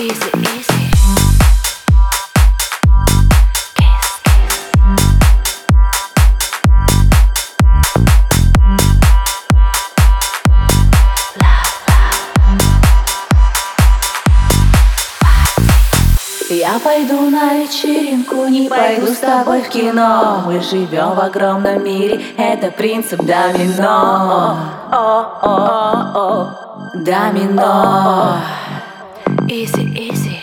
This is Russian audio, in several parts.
Я пойду на вечеринку, не пойду с тобой в кино. Мы живем в огромном мире, это принцип домино. Домино Easy, easy.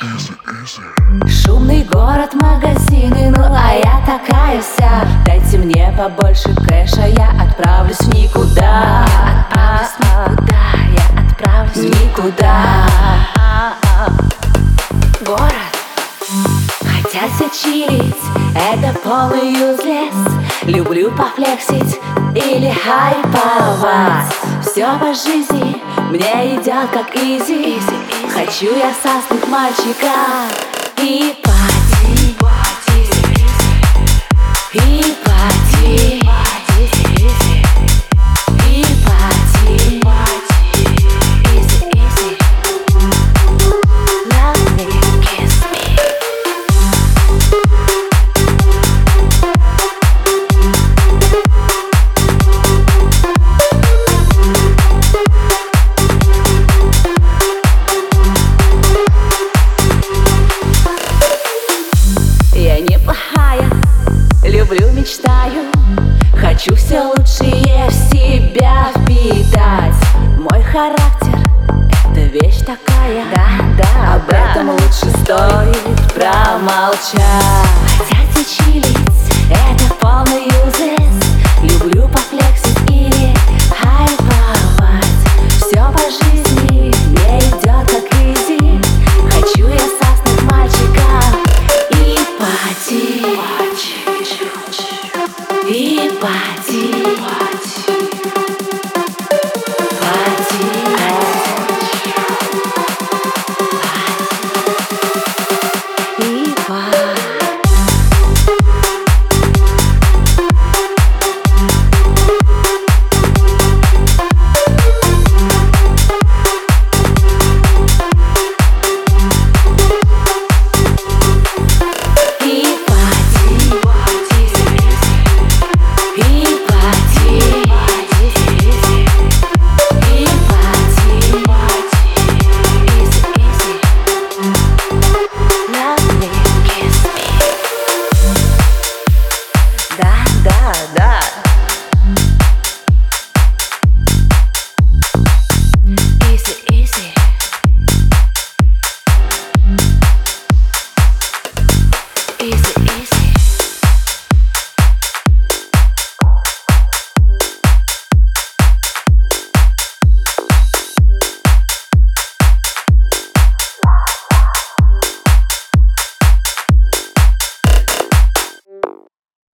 Шумный город, магазины, ну а я такая вся. Дайте мне побольше кэша, я отправлюсь в никуда. Я отправлюсь в никуда, я отправлюсь в никуда. Город. Хотят все чилить, это полный юзлес. Люблю пофлексить или хайповать Все по жизни мне идет как изи. Хочу я сосных мальчика. И пати. И неплохая, люблю, мечтаю Хочу все лучшее в себя впитать. Мой характер — это вещь такая. Да, да, Об этом лучше стоит промолчать. Хотят чилить, И пати